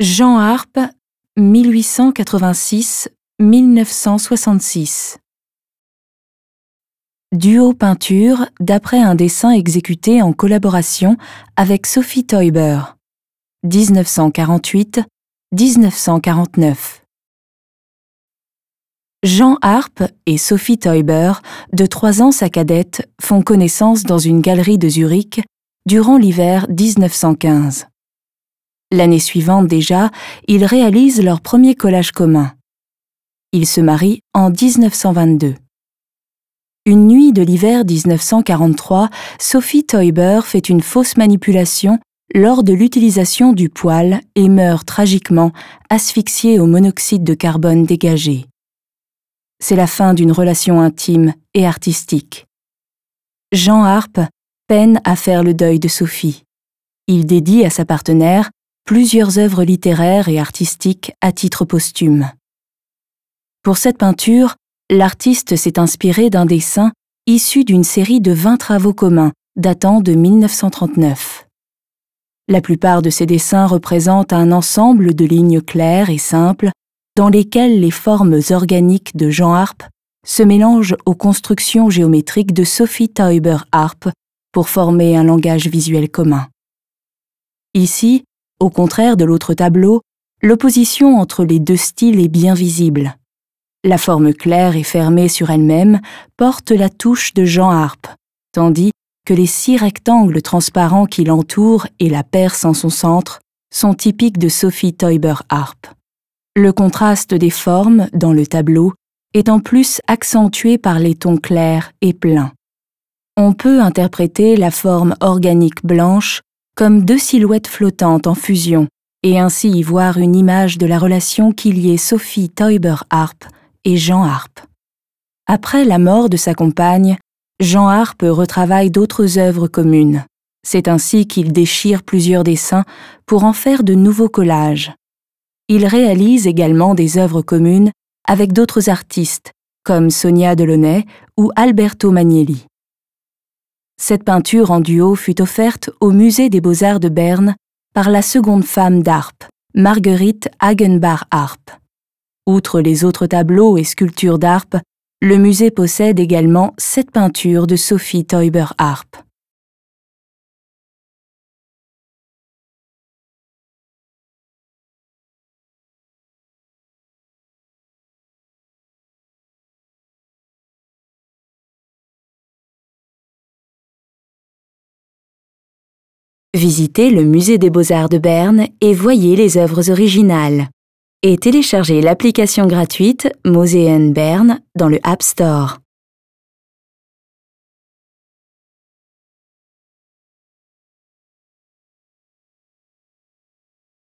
Jean Harpe, 1886-1966. Duo peinture d'après un dessin exécuté en collaboration avec Sophie Teuber. 1948-1949. Jean Harpe et Sophie Teuber, de trois ans sa cadette, font connaissance dans une galerie de Zurich durant l'hiver 1915. L'année suivante déjà, ils réalisent leur premier collage commun. Ils se marient en 1922. Une nuit de l'hiver 1943, Sophie Teuber fait une fausse manipulation lors de l'utilisation du poil et meurt tragiquement, asphyxiée au monoxyde de carbone dégagé. C'est la fin d'une relation intime et artistique. Jean Harpe peine à faire le deuil de Sophie. Il dédie à sa partenaire plusieurs œuvres littéraires et artistiques à titre posthume. Pour cette peinture, l'artiste s'est inspiré d'un dessin issu d'une série de 20 travaux communs datant de 1939. La plupart de ces dessins représentent un ensemble de lignes claires et simples dans lesquelles les formes organiques de Jean Harpe se mélangent aux constructions géométriques de Sophie Tauber Harpe pour former un langage visuel commun. Ici, au contraire de l'autre tableau, l'opposition entre les deux styles est bien visible. La forme claire et fermée sur elle-même porte la touche de Jean Harpe, tandis que les six rectangles transparents qui l'entourent et la percent en son centre sont typiques de Sophie Teuber Harpe. Le contraste des formes dans le tableau est en plus accentué par les tons clairs et pleins. On peut interpréter la forme organique blanche comme deux silhouettes flottantes en fusion, et ainsi y voir une image de la relation qui liait Sophie Teuber Harpe et Jean Harpe. Après la mort de sa compagne, Jean Harpe retravaille d'autres œuvres communes. C'est ainsi qu'il déchire plusieurs dessins pour en faire de nouveaux collages. Il réalise également des œuvres communes avec d'autres artistes, comme Sonia Delaunay ou Alberto Magnelli. Cette peinture en duo fut offerte au Musée des beaux-arts de Berne par la seconde femme d'Arp, Marguerite Hagenbach-Arp. Outre les autres tableaux et sculptures d'Arp, le musée possède également sept peintures de Sophie Teuber-Arp. Visitez le Musée des beaux-arts de Berne et voyez les œuvres originales. Et téléchargez l'application gratuite Moseen Berne dans le App Store.